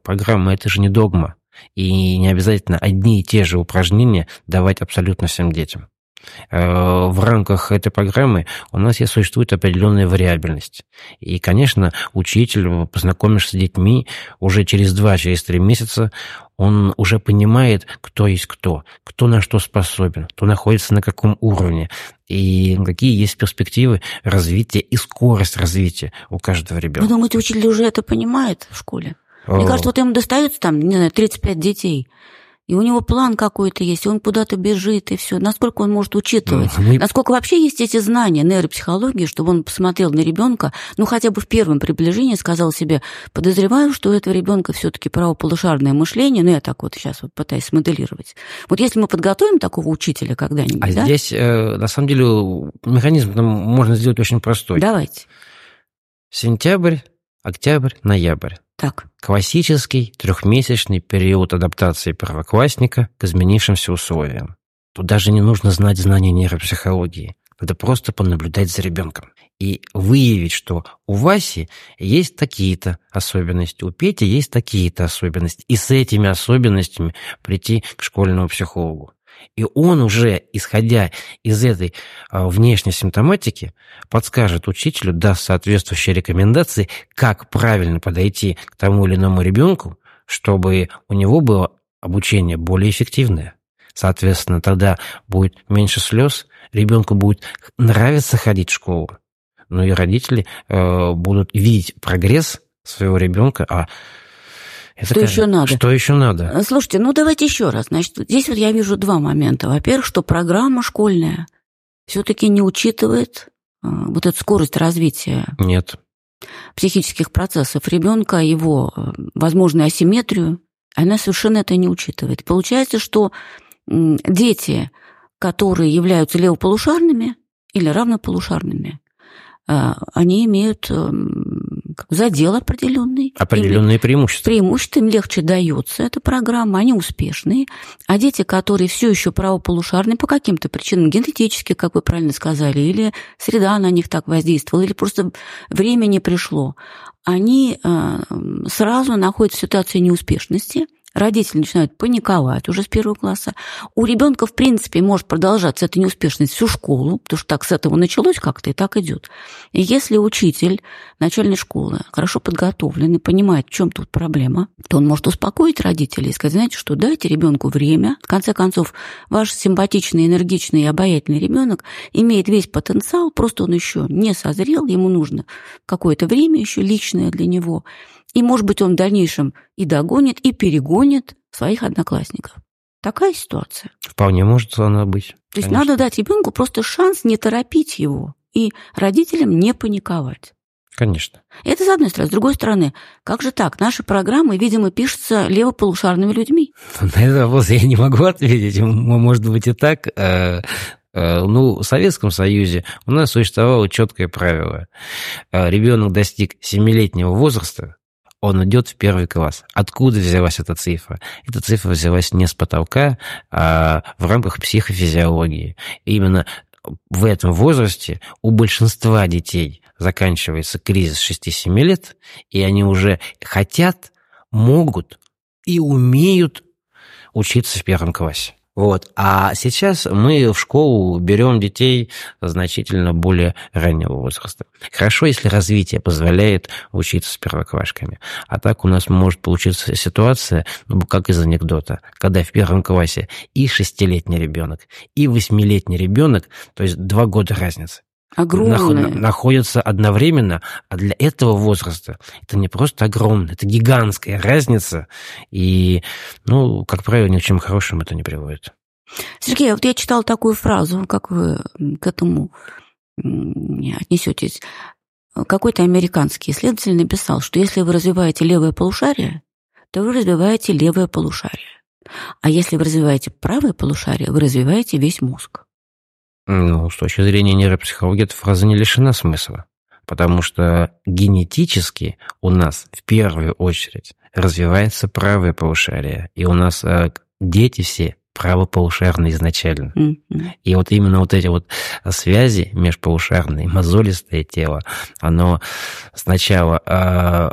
программа – это же не догма. И не обязательно одни и те же упражнения давать абсолютно всем детям. Э, в рамках этой программы у нас есть, существует определенная вариабельность. И, конечно, учитель, познакомишься с детьми, уже через два, через три месяца он уже понимает, кто есть кто, кто на что способен, кто находится на каком уровне, и какие есть перспективы развития и скорость развития у каждого ребенка. Вы думаете, учитель уже это понимает в школе? Мне кажется, вот ему достается там, не знаю, 35 детей, и у него план какой-то есть, и он куда-то бежит, и все. Насколько он может учитывать? Мы... Насколько вообще есть эти знания нейропсихологии, чтобы он посмотрел на ребенка, ну хотя бы в первом приближении сказал себе, подозреваю, что у этого ребенка все-таки правополушарное мышление, ну я так вот сейчас вот пытаюсь смоделировать. Вот если мы подготовим такого учителя когда-нибудь, а да? здесь, э, на самом деле, механизм можно сделать очень простой. Давайте. Сентябрь, октябрь, ноябрь. Так. Классический трехмесячный период адаптации первоклассника к изменившимся условиям. Тут даже не нужно знать знания нейропсихологии. Надо просто понаблюдать за ребенком и выявить, что у Васи есть такие-то особенности, у Пети есть такие-то особенности, и с этими особенностями прийти к школьному психологу. И он уже, исходя из этой а, внешней симптоматики, подскажет учителю, даст соответствующие рекомендации, как правильно подойти к тому или иному ребенку, чтобы у него было обучение более эффективное. Соответственно, тогда будет меньше слез, ребенку будет нравиться ходить в школу. Ну и родители э, будут видеть прогресс своего ребенка, а это что как... еще надо? Что еще надо? Э, слушайте, ну давайте еще раз. Значит, здесь вот я вижу два момента. Во-первых, что программа школьная все-таки не учитывает э, вот эту скорость развития. Нет. психических процессов ребенка, его э, возможную асимметрию, она совершенно это не учитывает. Получается, что дети, которые являются левополушарными или равнополушарными, они имеют эм, задел определенный. Определенные преимущества. Преимущества им легче дается эта программа, они успешные. А дети, которые все еще правополушарные по каким-то причинам, генетически, как вы правильно сказали, или среда на них так воздействовала, или просто время не пришло, они э, сразу находятся в ситуации неуспешности – Родители начинают паниковать уже с первого класса. У ребенка, в принципе, может продолжаться эта неуспешность всю школу, потому что так с этого началось как-то и так идет. И если учитель начальной школы хорошо подготовлен и понимает, в чем тут проблема, то он может успокоить родителей и сказать, знаете, что дайте ребенку время. В конце концов, ваш симпатичный, энергичный и обаятельный ребенок имеет весь потенциал, просто он еще не созрел, ему нужно какое-то время еще личное для него. И, может быть, он в дальнейшем и догонит, и перегонит своих одноклассников. Такая ситуация. Вполне может она быть. То есть надо дать ребенку просто шанс не торопить его и родителям не паниковать. Конечно. Это с одной стороны. С другой стороны, как же так? Наши программы, видимо, пишутся левополушарными людьми. На этот вопрос я не могу ответить. Может быть и так. Э, э, ну, в Советском Союзе у нас существовало четкое правило. Э, Ребенок достиг семилетнего возраста, он идет в первый класс. Откуда взялась эта цифра? Эта цифра взялась не с потолка, а в рамках психофизиологии. И именно в этом возрасте у большинства детей заканчивается кризис 6-7 лет, и они уже хотят, могут и умеют учиться в первом классе. Вот. А сейчас мы в школу берем детей значительно более раннего возраста. Хорошо, если развитие позволяет учиться с первоклашками. А так у нас может получиться ситуация, ну, как из анекдота, когда в первом классе и шестилетний ребенок, и восьмилетний ребенок, то есть два года разницы. Огромное. находятся одновременно, а для этого возраста это не просто огромное, это гигантская разница, и, ну, как правило, ни к чему хорошему это не приводит. Сергей, а вот я читал такую фразу, как вы к этому отнесетесь. Какой-то американский исследователь написал, что если вы развиваете левое полушарие, то вы развиваете левое полушарие. А если вы развиваете правое полушарие, вы развиваете весь мозг. Ну, с точки зрения нейропсихологии, эта фраза не лишена смысла. Потому что генетически у нас в первую очередь развивается правое полушарие. И у нас э, дети все правополушарные изначально. Mm-hmm. И вот именно вот эти вот связи межполушарные, мозолистое тело, оно сначала э,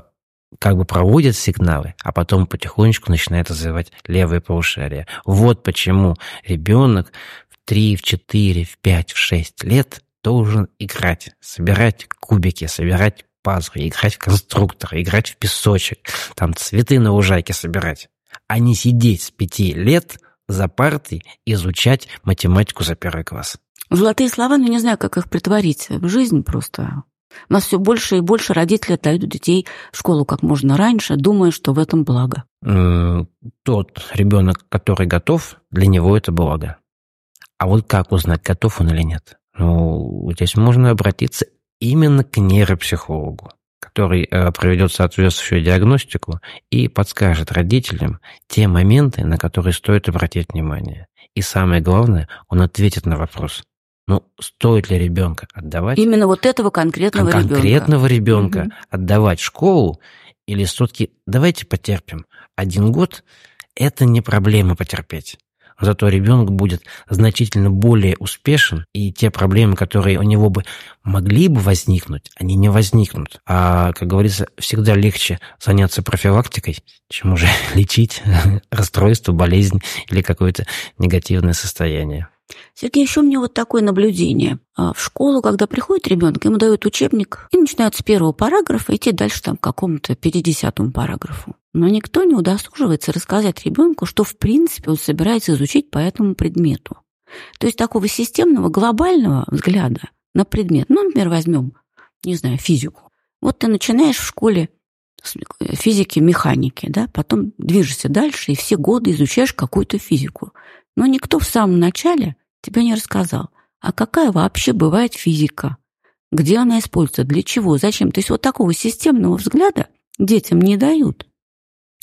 как бы проводит сигналы, а потом потихонечку начинает развивать левое полушарие. Вот почему ребенок 3, в 4, в 5, в 6 лет должен играть, собирать кубики, собирать пазлы, играть в конструктор, играть в песочек, там цветы на лужайке собирать, а не сидеть с 5 лет за партой изучать математику за первый класс. Золотые слова, но не знаю, как их притворить в жизнь просто. У нас все больше и больше родители отдают детей в школу как можно раньше, думая, что в этом благо. Тот ребенок, который готов, для него это благо. А вот как узнать, готов он или нет? Ну, здесь можно обратиться именно к нейропсихологу, который э, проведет соответствующую диагностику и подскажет родителям те моменты, на которые стоит обратить внимание. И самое главное, он ответит на вопрос, ну, стоит ли ребенка отдавать? Именно вот этого конкретного, конкретного ребенка. ребенка угу. отдавать в школу или все-таки давайте потерпим. Один год – это не проблема потерпеть. Зато ребенок будет значительно более успешен, и те проблемы, которые у него бы могли бы возникнуть, они не возникнут. А, как говорится, всегда легче заняться профилактикой, чем уже [laughs] лечить [laughs] расстройство, болезнь или какое-то негативное состояние. Сергей, еще у меня вот такое наблюдение. А, в школу, когда приходит ребенок, ему дают учебник и начинают с первого параграфа идти дальше там к какому-то 50 параграфу. Но никто не удосуживается рассказать ребенку, что в принципе он собирается изучить по этому предмету. То есть такого системного, глобального взгляда на предмет. Ну, например, возьмем, не знаю, физику. Вот ты начинаешь в школе физики, механики, да, потом движешься дальше и все годы изучаешь какую-то физику. Но никто в самом начале тебе не рассказал, а какая вообще бывает физика, где она используется, для чего, зачем. То есть вот такого системного взгляда детям не дают.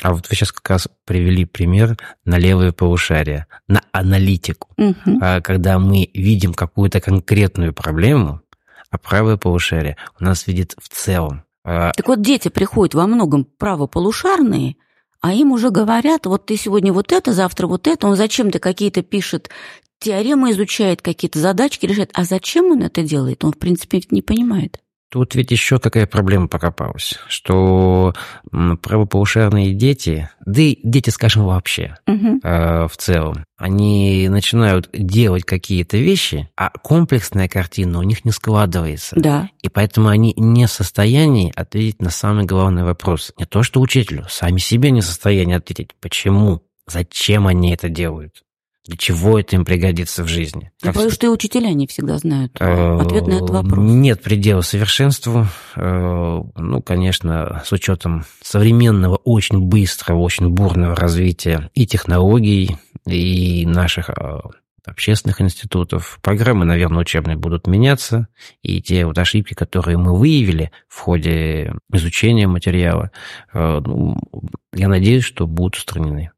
А вот вы сейчас как раз привели пример на левое полушарие, на аналитику. Угу. Когда мы видим какую-то конкретную проблему, а правое полушарие у нас видит в целом. А так вот, дети приходят во многом правополушарные, а им уже говорят, вот ты сегодня вот это, завтра вот это, он зачем-то какие-то пишет теоремы, изучает какие-то задачки, решает. А зачем он это делает, он, в принципе, не понимает. Тут ведь еще какая проблема покопалась, что правополушарные дети, да и дети, скажем, вообще угу. э, в целом, они начинают делать какие-то вещи, а комплексная картина у них не складывается. Да. И поэтому они не в состоянии ответить на самый главный вопрос. Не то, что учителю, сами себе не в состоянии ответить, почему, зачем они это делают. Для чего это им пригодится в жизни? Я боюсь, что и учителя не всегда знают ответ на этот вопрос. Нет предела совершенству. Э, ну, конечно, с учетом современного, очень быстрого, очень бурного развития и технологий, и наших э, общественных институтов. Программы, наверное, учебные будут меняться, и те вот ошибки, которые мы выявили в ходе изучения материала, э, ну, я надеюсь, что будут устранены.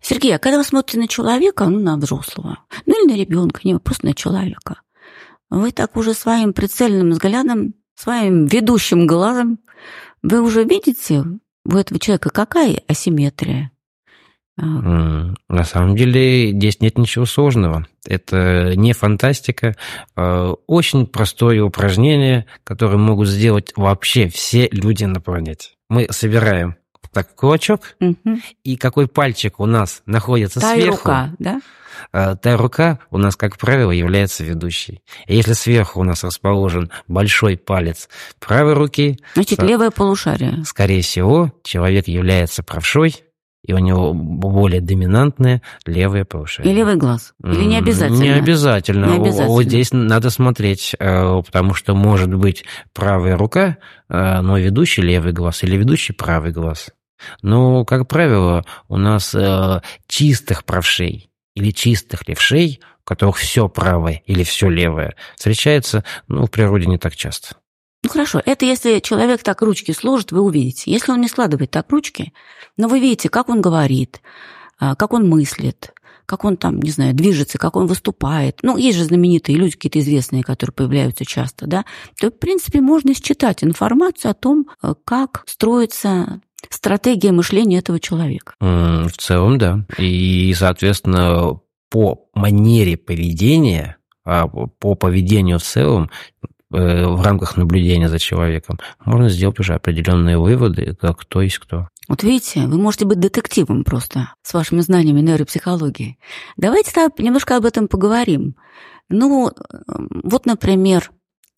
Сергей, а когда вы смотрите на человека, ну, на взрослого, ну или на ребенка, не просто на человека, вы так уже своим прицельным взглядом, своим ведущим глазом, вы уже видите у этого человека какая асимметрия? На самом деле здесь нет ничего сложного. Это не фантастика. А очень простое упражнение, которое могут сделать вообще все люди на планете. Мы собираем так кулачок, угу. и какой пальчик у нас находится Та сверху. рука, да? А, та рука у нас, как правило, является ведущей. И если сверху у нас расположен большой палец правой руки... Значит, левое полушарие. Скорее всего, человек является правшой, и у него более доминантное левое полушарие. И левый глаз. Или не обязательно? Не обязательно. Не обязательно. Вот здесь надо смотреть, э, потому что может быть правая рука, э, но ведущий левый глаз или ведущий правый глаз. Но, как правило, у нас э, чистых правшей или чистых левшей, у которых все правое или все левое, встречается ну, в природе не так часто. Ну хорошо, это если человек так ручки сложит, вы увидите. Если он не складывает так ручки, но вы видите, как он говорит, а, как он мыслит, как он там, не знаю, движется, как он выступает. Ну, есть же знаменитые люди, какие-то известные, которые появляются часто, да, то, в принципе, можно считать информацию о том, э, как строится стратегия мышления этого человека. В целом, да. И, соответственно, по манере поведения, а, по поведению в целом, в рамках наблюдения за человеком, можно сделать уже определенные выводы, как кто есть кто. Вот видите, вы можете быть детективом просто с вашими знаниями нейропсихологии. Давайте немножко об этом поговорим. Ну, вот, например,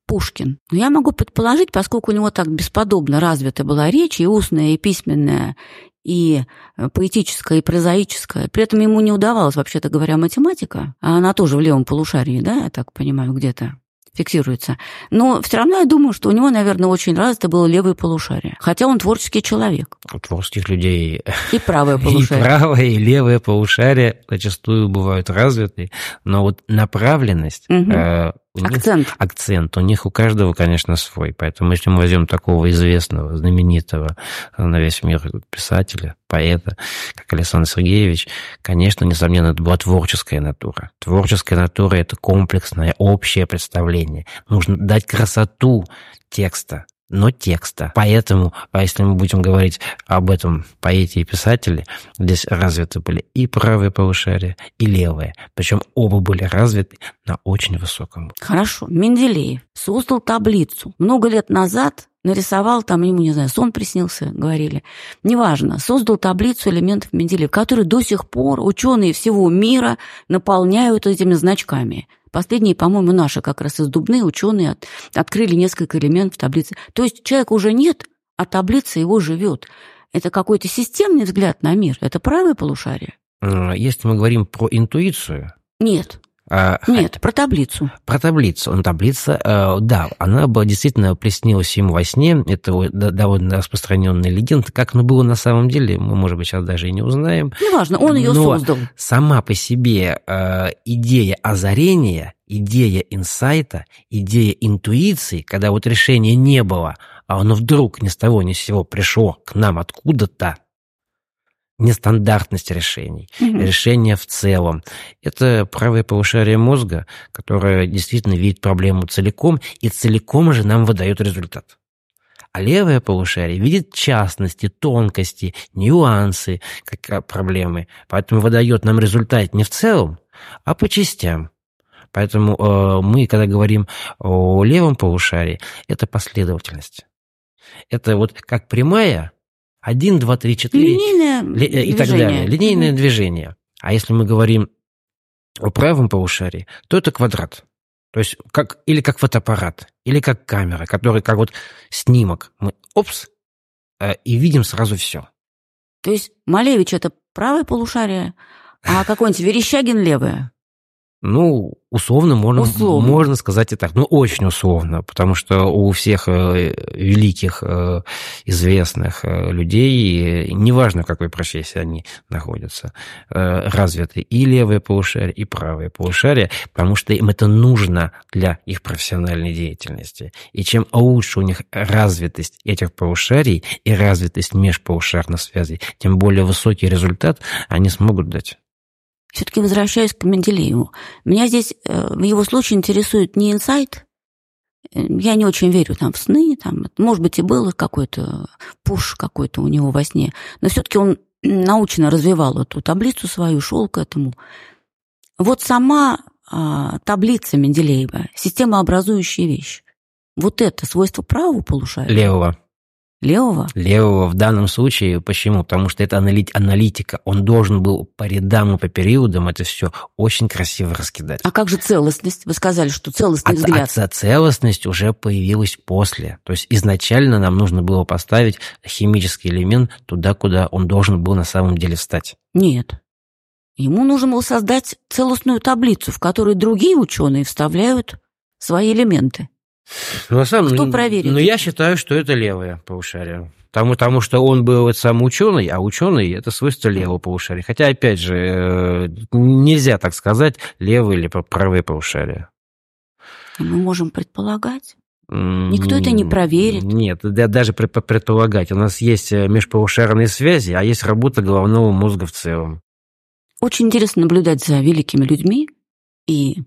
Пушкин. Ну, я могу предположить, поскольку у него так бесподобно развита была речь, и устная, и письменная, и э, поэтическая, и прозаическая. При этом ему не удавалось, вообще-то говоря, математика, а она тоже в левом полушарии, да, я так понимаю, где-то фиксируется. Но все равно я думаю, что у него, наверное, очень развито было левое полушарие. Хотя он творческий человек. У творческих людей и правое [laughs] полушарие. И правое, и левое полушарие зачастую бывают развиты. Но вот направленность угу. э, у акцент. Них, акцент. У них у каждого, конечно, свой. Поэтому если мы возьмем такого известного, знаменитого на весь мир писателя, поэта, как Александр Сергеевич, конечно, несомненно, это была творческая натура. Творческая натура – это комплексное, общее представление. Нужно дать красоту текста, но текста. Поэтому, а если мы будем говорить об этом поэте и писателе, здесь развиты были и правые полушария, и левые. Причем оба были развиты на очень высоком уровне. Хорошо. Менделеев создал таблицу. Много лет назад нарисовал, там ему, не знаю, сон приснился, говорили. Неважно, создал таблицу элементов Менделеева, которые до сих пор ученые всего мира наполняют этими значками – Последние, по-моему, наши как раз из Дубны ученые от, открыли несколько элементов таблицы. То есть человека уже нет, а таблица его живет. Это какой-то системный взгляд на мир. Это правое полушарие? Если мы говорим про интуицию... Нет. А, Нет, про таблицу. Про таблицу. Ну, таблица, э, да, она была действительно приснилась ему во сне. Это довольно распространенная легенда. Как оно было на самом деле, мы, может быть, сейчас даже и не узнаем. Неважно, он ее Но создал. сама по себе э, идея озарения, идея инсайта, идея интуиции, когда вот решения не было, а оно вдруг ни с того ни с сего пришло к нам откуда-то, нестандартность решений, mm-hmm. решения в целом. Это правое полушарие мозга, которое действительно видит проблему целиком, и целиком же нам выдает результат. А левое полушарие видит частности, тонкости, нюансы как проблемы, поэтому выдает нам результат не в целом, а по частям. Поэтому э, мы, когда говорим о левом полушарии, это последовательность. Это вот как прямая, один, два, три, четыре Линейное ли, и движение. так далее. Линейное mm-hmm. движение. А если мы говорим о правом полушарии, то это квадрат. То есть как, или как фотоаппарат, или как камера, который как вот снимок. Мы опс, э, и видим сразу все. То есть Малевич это правое полушарие, а какой-нибудь Верещагин левое? Ну, условно можно, условно можно сказать и так. Ну, очень условно, потому что у всех э, великих, э, известных э, людей, неважно, в какой профессии они находятся, развиты и левое полушарие, и правое полушарие, потому что им это нужно для их профессиональной деятельности. И чем лучше у них развитость этих полушарий и развитость межполушарных связей, тем более высокий результат они смогут дать. Все-таки возвращаюсь к Менделееву. Меня здесь э, в его случае интересует не инсайт. Я не очень верю там в сны, там, может быть, и был какой-то пуш какой-то у него во сне, но все-таки он [clears throat] научно развивал эту таблицу свою, шел к этому. Вот сама а, таблица Менделеева, системообразующая вещь, вот это свойство правого полушария? Левого. Левого? Левого в данном случае. Почему? Потому что это аналитика. Он должен был по рядам и по периодам это все очень красиво раскидать. А как же целостность? Вы сказали, что целостный а, взгляд. А целостность уже появилась после. То есть изначально нам нужно было поставить химический элемент туда, куда он должен был на самом деле встать. Нет. Ему нужно было создать целостную таблицу, в которую другие ученые вставляют свои элементы. Ну, на самом, Кто проверит? Ну, я считаю, что это левое полушарие. Потому, потому что он был вот сам ученый, а ученый это свойство левого полушария. Хотя, опять же, э, нельзя так сказать, левое или правое полушарие. Мы можем предполагать. Никто это не проверит. Нет, даже предполагать. У нас есть э, межполушарные связи, а есть работа головного мозга в целом. Очень интересно наблюдать за великими людьми и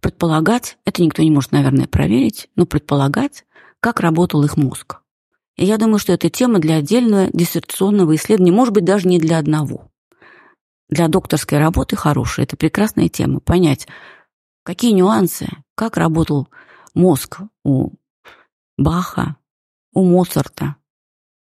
предполагать, это никто не может, наверное, проверить, но предполагать, как работал их мозг. И я думаю, что это тема для отдельного диссертационного исследования, может быть, даже не для одного. Для докторской работы хорошая, это прекрасная тема. Понять, какие нюансы, как работал мозг у Баха, у Моцарта,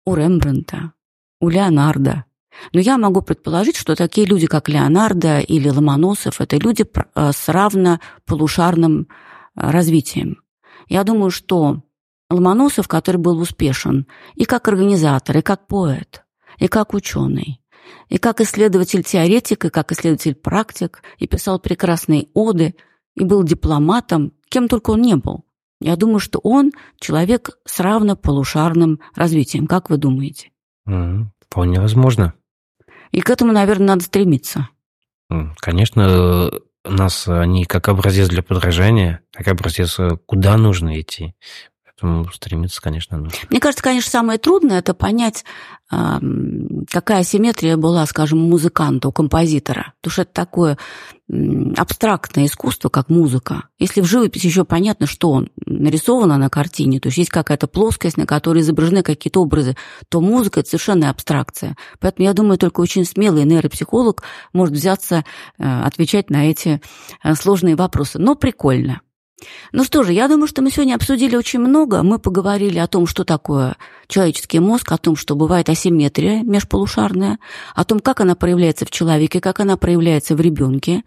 у Рембрандта, у Леонардо, но я могу предположить, что такие люди, как Леонардо или Ломоносов, это люди э, с равно полушарным э, развитием. Я думаю, что Ломоносов, который был успешен и как организатор, и как поэт, и как ученый, и как исследователь-теоретик, и как исследователь-практик, и писал прекрасные оды, и был дипломатом, кем только он не был. Я думаю, что он человек с равно полушарным развитием. Как вы думаете? Mm, вполне возможно. И к этому, наверное, надо стремиться. Конечно, нас они как образец для подражания, как образец, куда нужно идти. Поэтому стремиться, конечно, нужно. Мне кажется, конечно, самое трудное – это понять, какая симметрия была, скажем, у музыканта, у композитора. Потому что это такое абстрактное искусство, как музыка. Если в живописи еще понятно, что нарисовано на картине, то есть есть какая-то плоскость, на которой изображены какие-то образы, то музыка – это совершенно абстракция. Поэтому я думаю, только очень смелый нейропсихолог может взяться э, отвечать на эти э, сложные вопросы. Но прикольно. Ну что же, я думаю, что мы сегодня обсудили очень много. Мы поговорили о том, что такое человеческий мозг, о том, что бывает асимметрия межполушарная, о том, как она проявляется в человеке, как она проявляется в ребенке,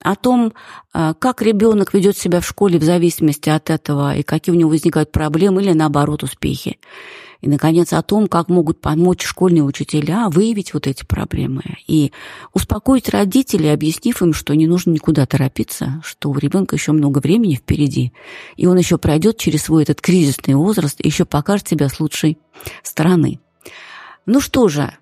о том, а, как ребенок ведет себя в школе в зависимости от этого и какие у него возникают проблемы или наоборот успехи. И, наконец, о том, как могут помочь школьные учителя выявить вот эти проблемы и успокоить родителей, объяснив им, что не нужно никуда торопиться, что у ребенка еще много времени впереди, и он еще пройдет через свой этот кризисный возраст и еще покажет себя с лучшей стороны. Ну что же,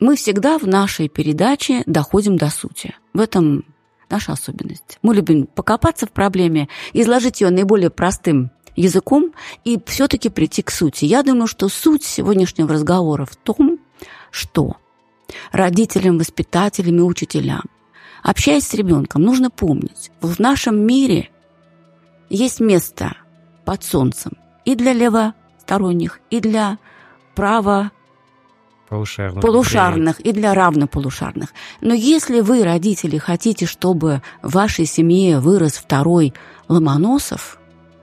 мы всегда в нашей передаче доходим до сути. В этом наша особенность. Мы любим покопаться в проблеме, изложить ее наиболее простым языком и все-таки прийти к сути. Я думаю, что суть сегодняшнего разговора в том, что родителям, воспитателям и учителям, общаясь с ребенком, нужно помнить, в нашем мире есть место под солнцем и для левосторонних, и для право Полушарных. полушарных и для равнополушарных. Но если вы, родители, хотите, чтобы в вашей семье вырос второй Ломоносов,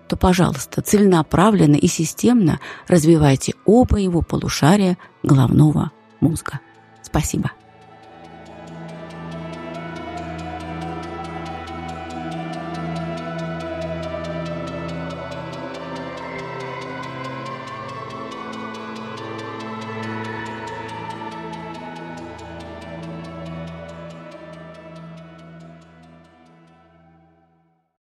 то, пожалуйста, целенаправленно и системно развивайте оба его полушария головного мозга. Спасибо.